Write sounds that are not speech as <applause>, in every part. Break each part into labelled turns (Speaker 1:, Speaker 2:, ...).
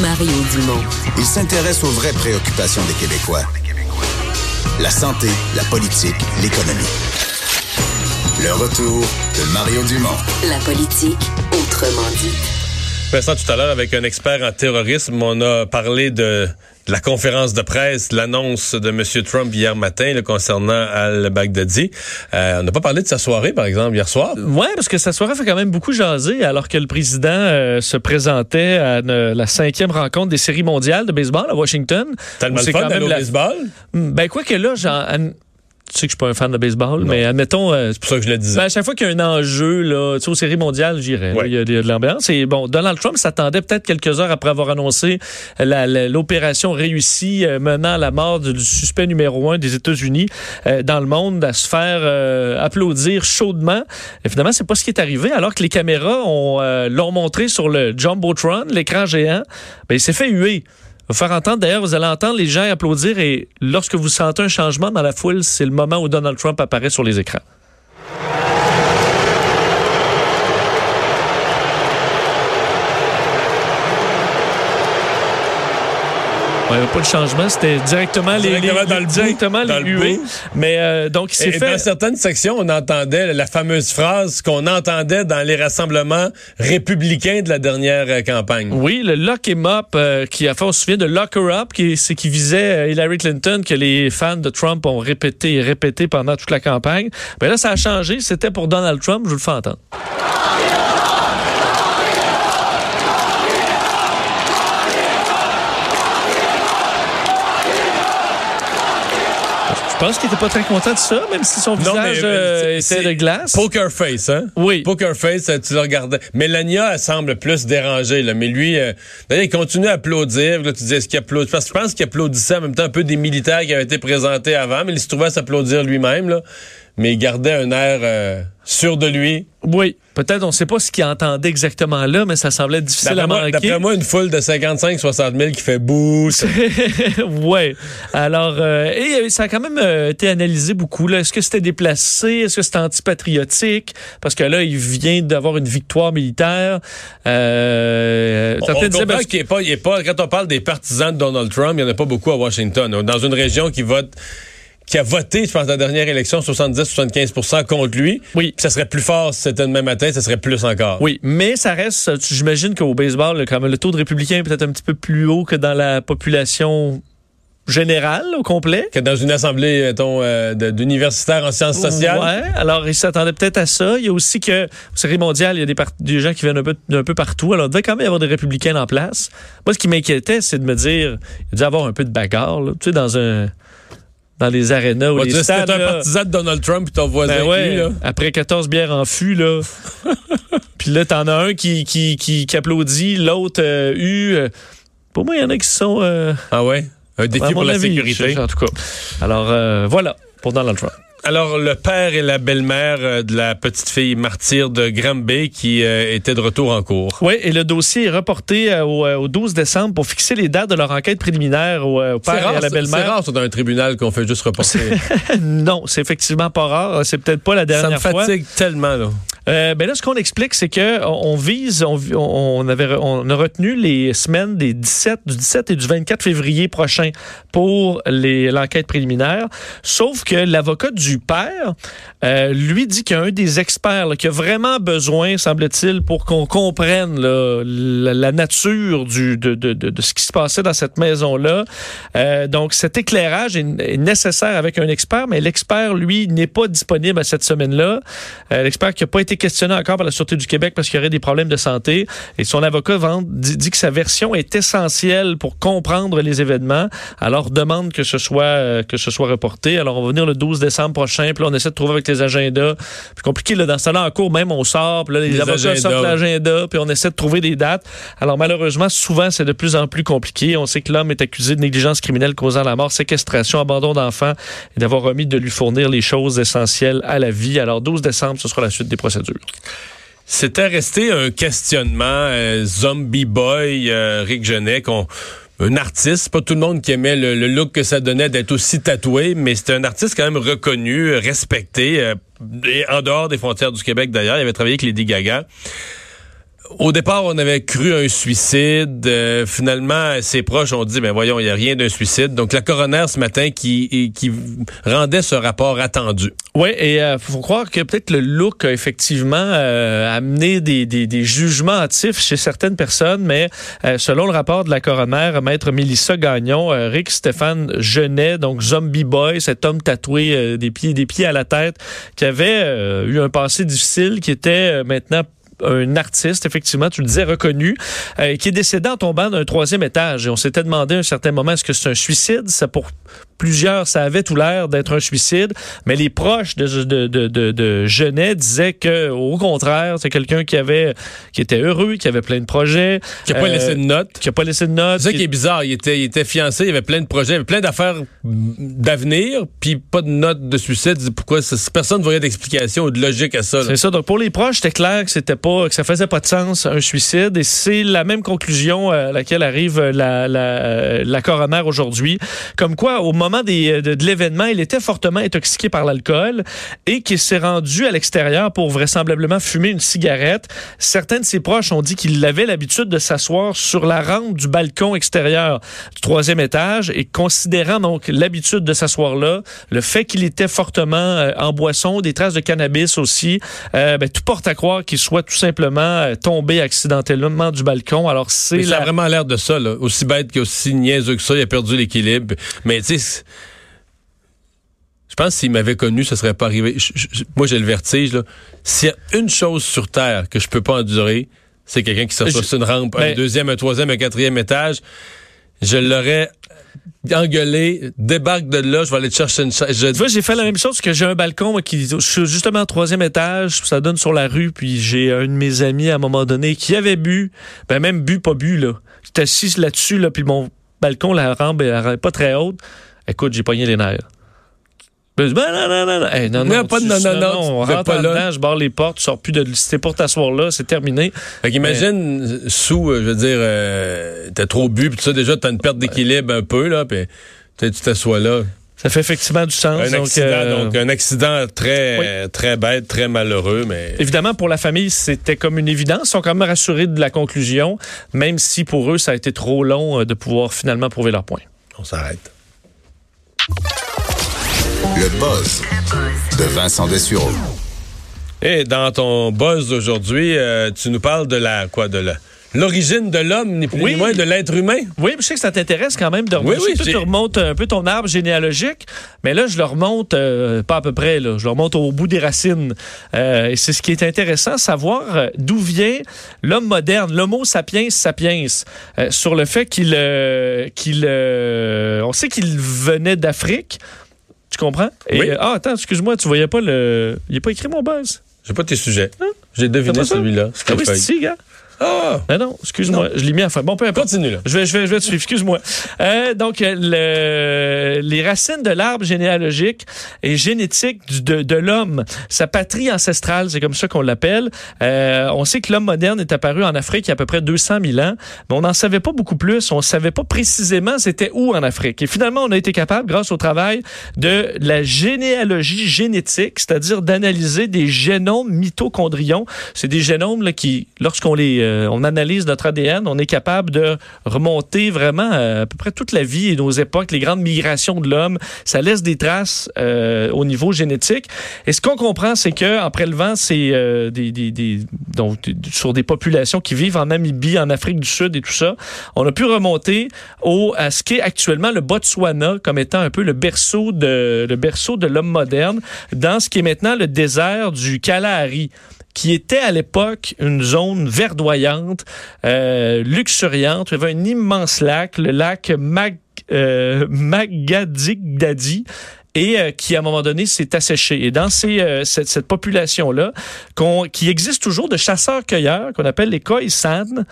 Speaker 1: Mario Dumont.
Speaker 2: Il s'intéresse aux vraies préoccupations des Québécois. La santé, la politique, l'économie. Le retour de Mario Dumont.
Speaker 1: La politique, autrement dit.
Speaker 3: Vincent, tout à l'heure, avec un expert en terrorisme, on a parlé de, la conférence de presse, l'annonce de M. Trump hier matin concernant Al-Baghdadi. Euh, on n'a pas parlé de sa soirée, par exemple, hier soir.
Speaker 4: Oui, parce que sa soirée fait quand même beaucoup jaser, alors que le président euh, se présentait à la cinquième rencontre des séries mondiales de baseball à Washington.
Speaker 3: T'as le fun quand même la... baseball?
Speaker 4: Ben, quoi que là, genre tu sais que je suis pas un fan de baseball, mais admettons.
Speaker 3: Euh, c'est pour ça que je le disais.
Speaker 4: Ben, à chaque fois qu'il y a un enjeu, là, tu sais, aux séries mondiales, j'irais. Il, y a de l'ambiance. Et bon, Donald Trump s'attendait peut-être quelques heures après avoir annoncé l'opération réussie euh, menant à la mort du suspect numéro un des États-Unis euh, dans le monde à se faire applaudir chaudement. Et finalement, c'est pas ce qui est arrivé. Alors que les caméras ont l'ont montré sur le Jumbotron, l'écran géant, ben, il s'est fait huer faire entendre, d'ailleurs, vous allez entendre les gens applaudir et lorsque vous sentez un changement dans la foule, c'est le moment où Donald Trump apparaît sur les écrans. Il n'y avait pas de changement, c'était directement, les,
Speaker 3: dans le
Speaker 4: directement les Mais euh, donc, il s'est fait.
Speaker 3: Dans certaines sections, on entendait la fameuse phrase qu'on entendait dans les rassemblements républicains de la dernière euh, campagne.
Speaker 4: Oui, le lock him up, euh, qui a fait, on se souvient de lock her up, qui, qui visait Hillary Clinton, que les fans de Trump ont répété et répété pendant toute la campagne. Mais là, ça a changé. C'était pour Donald Trump. Je vous le fais entendre. Pense qu'il était pas très content de ça, même si son visage euh, était de glace.
Speaker 3: Poker face, hein?
Speaker 4: Oui.
Speaker 3: Poker face, euh, tu le regardais. Mélania, elle semble plus dérangée, là. Mais lui, euh, d'ailleurs, il continue à applaudir. Là, tu disais, ce qu'il applaudit? Parce que je pense qu'il applaudissait en même temps un peu des militaires qui avaient été présentés avant, mais il se trouvait à s'applaudir lui-même, là mais il gardait un air euh, sûr de lui.
Speaker 4: Oui, peut-être, on ne sait pas ce qu'il entendait exactement là, mais ça semblait difficile à marquer.
Speaker 3: D'après moi, une foule de 55-60 000 qui fait boost. <laughs>
Speaker 4: oui. Alors, euh, et euh, ça a quand même été analysé beaucoup. Est-ce que c'était déplacé? Est-ce que c'était antipatriotique? Parce que là, il vient d'avoir une victoire militaire.
Speaker 3: Euh, on, disaient, ben, qu'il est pas, il est pas, quand on parle des partisans de Donald Trump, il n'y en a pas beaucoup à Washington. Dans une région qui vote qui a voté, je pense, la dernière élection, 70-75% contre lui.
Speaker 4: Oui.
Speaker 3: ça serait plus fort si c'était demain matin, ça serait plus encore.
Speaker 4: Oui, mais ça reste, j'imagine qu'au baseball, quand même, le taux de républicains est peut-être un petit peu plus haut que dans la population générale au complet.
Speaker 3: Que dans une assemblée, mettons, euh, d'universitaires en sciences sociales.
Speaker 4: Ouais, alors ils s'attendaient peut-être à ça. Il y a aussi que, au série mondiale, il y a des, des, gens qui viennent un peu, un peu partout. Alors il devait quand même y avoir des républicains en place. Moi, ce qui m'inquiétait, c'est de me dire, il doit y avoir un peu de bagarre, là, tu sais, dans un dans les arénas ou les stades.
Speaker 3: un partisan de Donald Trump et ton voisin ben
Speaker 4: ouais, là. Après 14 bières en fût, là. <laughs> puis là, t'en as un qui, qui, qui, applaudit, l'autre euh, eu. Euh, pour moi, il y en a qui sont... Euh,
Speaker 3: ah ouais? Un défi pour la sécurité.
Speaker 4: En tout cas. Alors, voilà pour Donald Trump.
Speaker 3: Alors, le père et la belle-mère euh, de la petite fille martyre de Granby qui euh, était de retour en cours.
Speaker 4: Oui, et le dossier est reporté euh, au, 12 décembre pour fixer les dates de leur enquête préliminaire au, père et à la belle-mère.
Speaker 3: C'est rare, ça, dans un tribunal qu'on fait juste reporter. <laughs>
Speaker 4: non, c'est effectivement pas rare. C'est peut-être pas la dernière
Speaker 3: fois. Ça me fatigue tellement, là.
Speaker 4: Euh, ben là, ce qu'on explique, c'est que on vise, on, on, avait, on a retenu les semaines des 17, du 17 et du 24 février prochain pour l'enquête préliminaire. Sauf que l'avocat du père, euh, lui dit qu'il y a un des experts qui a vraiment besoin, semble-t-il, pour qu'on comprenne la, nature du, de, de, de, ce qui se passait dans cette maison-là. Euh, donc, cet éclairage est, nécessaire avec un expert, mais l'expert, lui, n'est pas disponible à cette semaine-là. L'expert qui n'a pas été questionné encore par la Sûreté du Québec parce qu'il y aurait des problèmes de santé. Et son avocat dit, que sa version est essentielle pour comprendre les événements. Alors, demande que ce soit, euh, que ce soit reporté. Alors, on va venir le 12 décembre prochain. Puis là, on essaie de trouver avec les agendas. Puis compliqué, là, dans ce temps-là, en cours, même, on sort. Puis là, les, avocats sortent l'agenda. Puis on essaie de trouver des dates. Alors, malheureusement, souvent, c'est de plus en plus compliqué. On sait que l'homme est accusé de négligence criminelle causant la mort, séquestration, abandon d'enfants et d'avoir remis de lui fournir les choses essentielles à la vie. Alors, 12 décembre, ce sera la suite des procédures.
Speaker 3: C'était resté un questionnement, euh, Zombie Boy, euh, Rick Genet, un artiste, pas tout le monde qui aimait le, look que ça donnait d'être aussi tatoué, mais c'était un artiste quand même reconnu, respecté, euh, et en dehors des frontières du Québec d'ailleurs. Il avait travaillé avec Lady Gaga. Au départ, on avait cru un suicide. Euh, finalement, ses proches ont dit, ben voyons, il n'y a rien d'un suicide. Donc, la coroner ce matin qui, rendait ce rapport attendu.
Speaker 4: Oui, et il euh, faut croire que peut-être le look a effectivement euh, amené des, jugements hâtifs chez certaines personnes, mais selon le rapport de la coroner, maître Mélissa Gagnon, Rick Stéphane Genet, donc Zombie Boy, cet homme tatoué des pieds des pieds à la tête, qui avait eu un passé difficile, qui était maintenant un artiste, effectivement, tu le disais, reconnu, euh, qui est décédé en tombant d'un troisième étage. Et on s'était demandé à un certain moment, est-ce que c'est un suicide? Pour plusieurs, ça avait tout l'air d'être un suicide, mais les proches de, de, de, de, Genet disaient que, au contraire, c'est quelqu'un qui avait, qui était heureux, qui avait plein de projets.
Speaker 3: Qui n'a pas laissé de notes.
Speaker 4: Qui n'a pas laissé de notes.
Speaker 3: C'est ça qui est bizarre. Il était, il était fiancé, il avait plein de projets, il avait plein d'affaires d'avenir, puis pas de notes de suicide. Pourquoi personne ne voyait d'explication ou de logique à ça?
Speaker 4: C'est ça. Donc, pour les proches, c'était clair que c'était pas, que ça faisait pas de sens, un suicide. Et c'est la même conclusion euh, à laquelle arrive la, la, la coroner aujourd'hui. Comme quoi, au moment euh, de, l'événement, il était fortement intoxiqué par l'alcool et qu'il s'est rendu à l'extérieur pour vraisemblablement fumer une cigarette. Certains de ses proches ont dit qu'il avait l'habitude de s'asseoir sur la rampe du balcon extérieur du troisième étage et considérant donc l'habitude de s'asseoir là, le fait qu'il était fortement euh, en boisson, des traces de cannabis aussi, euh, ben, tout porte à croire qu'il soit tout simplement tombé accidentellement du balcon. Alors c'est
Speaker 3: ça a vraiment l'air de ça, là. aussi bête qu'aussi niaiseux que ça, il a perdu l'équilibre. Mais tu sais je pense que s'il m'avait connu, ça serait pas arrivé. moi, j'ai le vertige. S'il y a une chose sur Terre que je peux pas endurer, c'est quelqu'un qui s'assoit sur une rampe, un ben deuxième, un troisième, un quatrième étage. Je l'aurais engueulé, débarque de là, je vais aller te chercher une chaise.
Speaker 4: Tu vois, j'ai fait la même chose que j'ai un balcon qui, je suis justement au troisième étage, ça donne sur la rue, puis j'ai un de mes amis à un moment donné qui avait bu, ben même bu, pas bu, là. J'étais assis là-dessus, là, puis mon balcon, la rampe, elle, pas très haute. Écoute, j'ai pogné les nerfs. Ben, non, non, non, non. non, non,
Speaker 3: pas de non, non, non.
Speaker 4: On rentre pas dedans, je barre les portes, tu sors plus de. C'était pour t'asseoir là, c'est terminé.
Speaker 3: Fait qu'imagine, sous, euh, je veux dire, euh, t'as trop bu, puis ça, déjà, t'as une perte d'équilibre un peu, là, puis tu t'assois là.
Speaker 4: Ça fait effectivement du sens.
Speaker 3: Un accident, euh, donc, un accident très, très bête, très malheureux, mais.
Speaker 4: Évidemment, pour la famille, c'était comme une évidence. Ils sont quand même rassurés de la conclusion, même si pour eux, ça a été trop long de pouvoir finalement prouver leur point.
Speaker 3: On s'arrête.
Speaker 2: Le buzz de Vincent Dessureau.
Speaker 3: Et dans ton buzz d'aujourd'hui, euh, tu nous parles de la quoi de la l'origine de l'homme, ni plus ni moins de l'être humain.
Speaker 4: Oui, je sais que ça t'intéresse quand même de remonter. Oui, oui, tu remontes un peu ton arbre généalogique, mais là, je le remonte euh, pas à peu près, là, je le remonte au bout des racines. Euh, et c'est ce qui est intéressant, savoir d'où vient l'homme moderne, l'homo sapiens sapiens, sur le fait qu'il... qu'il on sait qu'il venait d'Afrique, tu comprends?
Speaker 3: oui.
Speaker 4: Euh, ah, attends, excuse-moi, tu voyais pas le. Il n'est pas écrit mon buzz?
Speaker 3: J'ai pas tes sujets. Hein? J'ai deviné celui-là.
Speaker 4: Ah oui, c'est ici, gars. Ah! Ben non, excuse-moi, je l'ai mis à faire. Bon, peu importe.
Speaker 3: Continue, là.
Speaker 4: Je vais, je vais, je vais te suivre, excuse-moi. Euh, donc, le, les racines de l'arbre généalogique et génétique de, de l'homme, sa patrie ancestrale, c'est comme ça qu'on l'appelle. Euh, on sait que l'homme moderne est apparu en Afrique il y a à peu près 200 000 ans, mais on n'en savait pas beaucoup plus. On savait pas précisément c'était où en Afrique. Et finalement, on a été capable, grâce au travail de la généalogie génétique, c'est-à-dire d'analyser des génomes mitochondrions. C'est des génomes là, qui, lorsqu'on les euh, on analyse notre ADN, on est capable de remonter vraiment euh, à peu près toute la vie et nos époques, les grandes migrations de l'homme. Ça laisse des traces euh, au niveau génétique. Et ce qu'on comprend, c'est que en prélevant c'est sur des populations qui vivent en Namibie, en Afrique du Sud et tout ça, on a pu remonter au à ce qu'est actuellement le Botswana comme étant un peu le berceau de le berceau de l'homme moderne dans ce qui est maintenant le désert du Kalahari qui était à l'époque une zone verdoyante, euh, luxuriante. Il y avait un immense lac, le lac Mag, euh, Magadigdadi et euh, qui, à un moment donné, s'est asséché. Et dans ces, euh, cette, cette population-là, qui existe toujours de chasseurs-cueilleurs, qu'on appelle les Khoisan,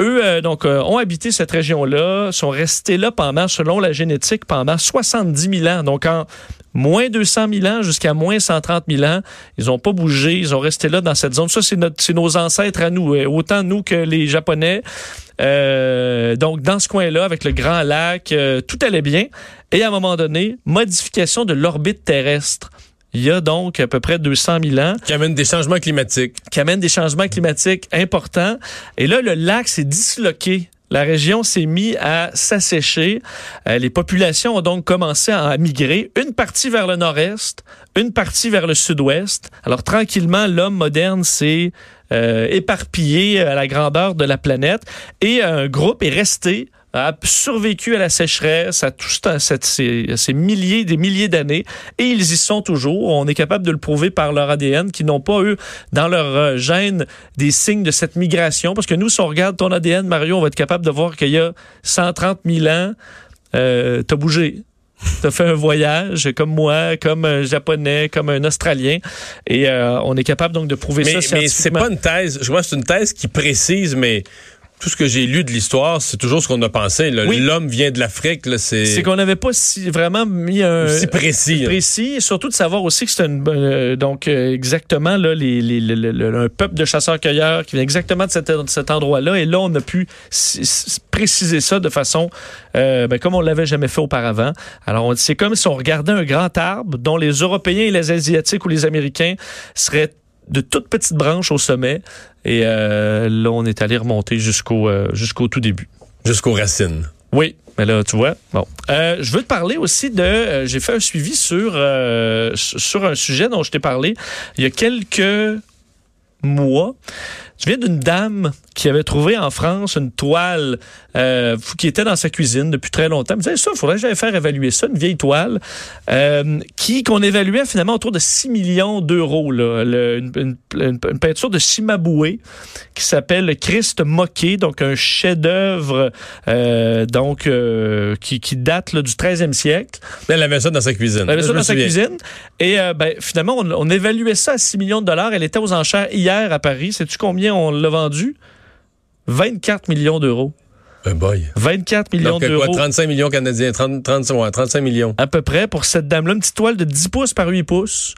Speaker 4: eux, euh, donc, ont habité cette région-là, sont restés là pendant, selon la génétique, pendant 70 000 ans. Donc, en moins 200 000 ans jusqu'à moins 130 000 ans. Ils n'ont pas bougé, ils ont resté là dans cette zone. Ça, c'est nos ancêtres à nous, euh, autant nous que les Japonais. Euh, donc, dans ce coin-là, avec le Grand Lac, euh, tout allait bien. Et à un moment donné, modification de l'orbite terrestre. Il y a donc à peu près 200 000 ans.
Speaker 3: Qui amène des changements climatiques.
Speaker 4: Qui amène des changements climatiques importants. Et là, le lac s'est disloqué la région s'est mise à s'assécher. Euh, les populations ont donc commencé à migrer, une partie vers le nord-est, une partie vers le sud-ouest. Alors tranquillement, l'homme moderne s'est euh, éparpillé à la grandeur de la planète et un groupe est resté a survécu à la sécheresse, à tout cette, ces, ces, milliers, des milliers d'années, et ils y sont toujours. On est capable de le prouver par leur ADN, qui n'ont pas eu dans leur euh, gène des signes de cette migration. Parce que nous, si on regarde ton ADN, Mario, on va être capable de voir qu'il y a 130 000 ans, euh, t'as bougé. T'as fait un voyage comme moi, comme un japonais, comme un australien, et euh, on est capable donc de prouver
Speaker 3: ça.
Speaker 4: Mais
Speaker 3: c'est pas une thèse. Je vois c'est une thèse qui précise, mais tout ce que j'ai lu de l'histoire, c'est toujours ce qu'on a pensé. L'homme vient de l'Afrique.
Speaker 4: C'est qu'on n'avait pas si, vraiment mis un...
Speaker 3: Si précis.
Speaker 4: Précis, et surtout de savoir aussi que c'est euh, donc euh, exactement là, les, les, un peuple de chasseurs-cueilleurs qui vient exactement de, cet endroit-là. Et là, on a pu préciser ça de façon euh, ben, comme on l'avait jamais fait auparavant. Alors, c'est comme si on regardait un grand arbre dont les Européens et les Asiatiques ou les Américains seraient de toutes petites branches au sommet. Et euh, là, on est allé remonter jusqu'au euh, jusqu'au tout début.
Speaker 3: Jusqu'aux racines.
Speaker 4: Oui. Mais là, tu vois, bon. Euh, je veux te parler aussi de... j'ai fait un suivi sur, sur un sujet dont je t'ai parlé il y a quelques mois. Je viens d'une dame qui avait trouvé en France une toile euh, qui était dans sa cuisine depuis très longtemps. Elle me disait, ça, il faudrait que j'aille faire évaluer ça, une vieille toile, euh, qui qu'on évaluait finalement autour de 6 millions d'euros. Une, une, peinture de Cimaboué qui s'appelle le Christ moqué, donc un chef-d'œuvre euh, donc qui, qui, date là, du 13e siècle.
Speaker 3: Elle avait ça dans sa cuisine.
Speaker 4: Elle avait ça dans sa cuisine. Et ben, finalement, on, on évaluait ça à 6 millions de dollars. Elle était aux enchères hier à Paris. Sais-tu combien on l'a vendu? 24 millions d'euros.
Speaker 3: Un boy.
Speaker 4: 24 millions d'euros.
Speaker 3: 35 millions canadiens, 30, 35 millions.
Speaker 4: À peu près pour cette dame-là. Une petite toile de 10 pouces par 8 pouces.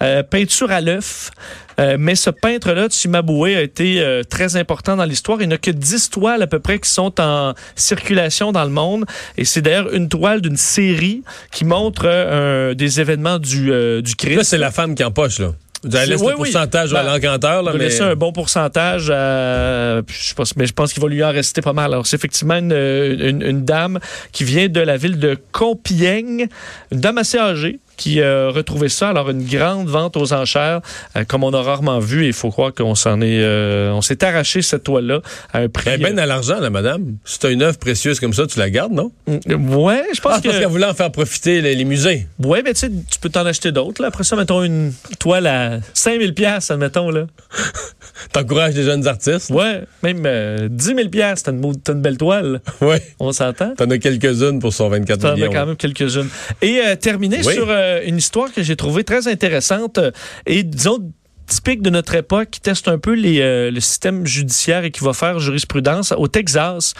Speaker 4: Euh, peinture à l'œuf. Euh, mais ce peintre-là, Tsimaboué, a été euh, très important dans l'histoire. Il n'y a que 10 toiles à peu près qui sont en circulation dans le monde. Et c'est d'ailleurs une toile d'une série qui montre des événements du, du Christ.
Speaker 3: Là, c'est la femme qui empoche, là. Vous allez laisser oui, pourcentage à ben, l'encanteur. Là,
Speaker 4: mais... laisser un bon pourcentage. À, je pense, mais je pense qu'il va lui en rester pas mal. Alors, c'est effectivement une, une, une, dame qui vient de la ville de Compiègne, une dame assez âgée, qui a retrouvé ça. Alors, une grande vente aux enchères, euh, comme on a rarement vu. Il faut croire qu'on s'en est, euh, on s'est arraché cette toile-là à un prix.
Speaker 3: Elle ben à l'argent, la madame. Si tu as une œuvre précieuse comme ça, tu la gardes, non?
Speaker 4: Mm, ouais, je pense
Speaker 3: ah, que. Parce qu'elle voulait en faire profiter les, musées.
Speaker 4: Ouais, mais tu sais, tu peux t'en acheter d'autres. Après ça, mettons une toile à 5000 pièces, admettons, là. <laughs>
Speaker 3: T'encourages les jeunes artistes?
Speaker 4: Ouais, même 10 000 pièces, t'as une, une, belle toile.
Speaker 3: Ouais.
Speaker 4: On s'entend?
Speaker 3: T'en as quelques-unes pour son 24 millions.
Speaker 4: T'en as quand même quelques-unes. Et euh, terminer sur euh, une histoire que j'ai trouvée très intéressante euh, et disons typique de notre époque qui teste un peu les, le système judiciaire et qui va faire jurisprudence au Texas.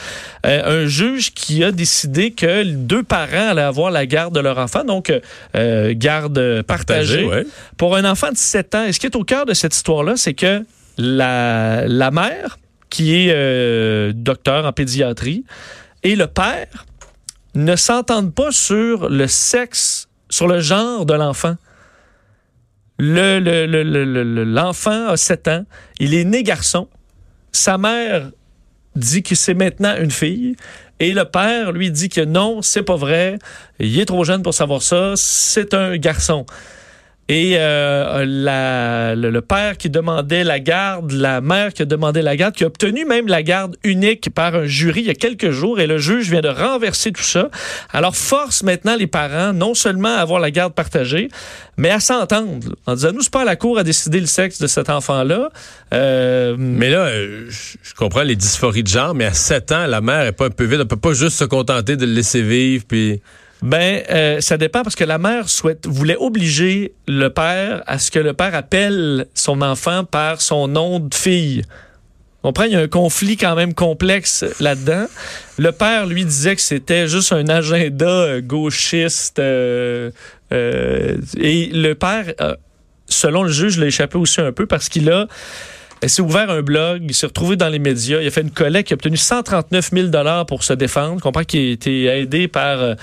Speaker 4: un juge qui a décidé que deux parents allaient avoir la garde de leur enfant, donc garde partagée, pour un enfant de 7 ans. Et ce qui est au cœur de cette histoire-là, c'est que la, la mère, qui est docteur en pédiatrie, et le père ne s'entendent pas sur le sexe, sur le genre de l'enfant. L'enfant le, le, a 7 ans, il est né garçon. Sa mère dit que c'est maintenant une fille. Et le père, lui, dit que non, c'est pas vrai. Il est trop jeune pour savoir ça. C'est un garçon. Et euh, le, père qui demandait la garde, la mère qui a demandé la garde, qui a obtenu même la garde unique par un jury il y a quelques jours, et le juge vient de renverser tout ça. Alors force maintenant les parents non seulement à avoir la garde partagée, mais à s'entendre. En disant, nous, c'est pas la cour à décider le sexe de cet enfant-là.
Speaker 3: Euh, mais là, je comprends les dysphories de genre, mais à 7 ans, la mère est pas un peu vide. Elle peut pas juste se contenter de le laisser vivre, puis...
Speaker 4: Ben, euh, ça dépend parce que la mère voulait obliger le père à ce que le père appelle son enfant par son nom de fille. On prend, il y a un conflit quand même complexe là-dedans. Le père, lui, disait que c'était juste un agenda euh, gauchiste. Euh, et le père, selon le juge, l'a échappé aussi un peu parce qu'il a il s'est ouvert un blog, il s'est retrouvé dans les médias, il a fait une collecte, il a obtenu 139 000 dollars pour se défendre. Je comprends qu'il a été aidé par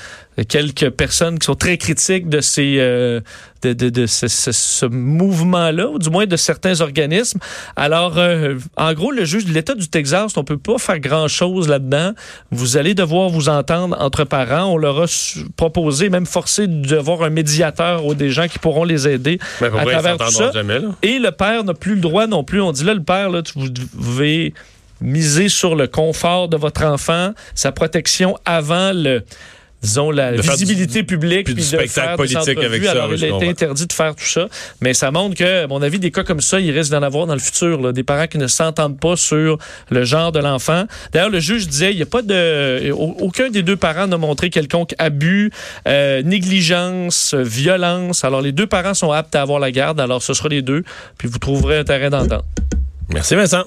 Speaker 4: quelques personnes qui sont très critiques de ces euh, de, de, de ce, ce, ce mouvement-là, ou du moins de certains organismes. Alors, euh, en gros, le juge de l'État du Texas, on peut pas faire grand-chose là-dedans. Vous allez devoir vous entendre entre parents. On leur a proposé, même forcé d'avoir un médiateur ou des gens qui pourront les aider
Speaker 3: Mais
Speaker 4: à
Speaker 3: pourquoi ils
Speaker 4: travers tout ça.
Speaker 3: jamais?
Speaker 4: Et le père n'a plus le droit non plus. On dit là, le père, là, tu- vous devez miser sur le confort de votre enfant, sa protection avant le disons la
Speaker 3: De
Speaker 4: visibilité publique
Speaker 3: puis du
Speaker 4: de
Speaker 3: spectacle
Speaker 4: faire
Speaker 3: politique avec ça,
Speaker 4: Alors,
Speaker 3: oui,
Speaker 4: il a été interdit de faire tout ça, mais ça montre que à mon avis des cas comme ça, il risque d'en avoir dans le futur là, des parents qui ne s'entendent pas sur le genre de l'enfant. D'ailleurs, le juge disait il y a pas de aucun des deux parents n'a montré quelconque abus, euh, négligence, violence. Alors les deux parents sont aptes à avoir la garde, alors ce sera les deux, puis vous trouverez un terrain d'entente.
Speaker 3: Merci Vincent.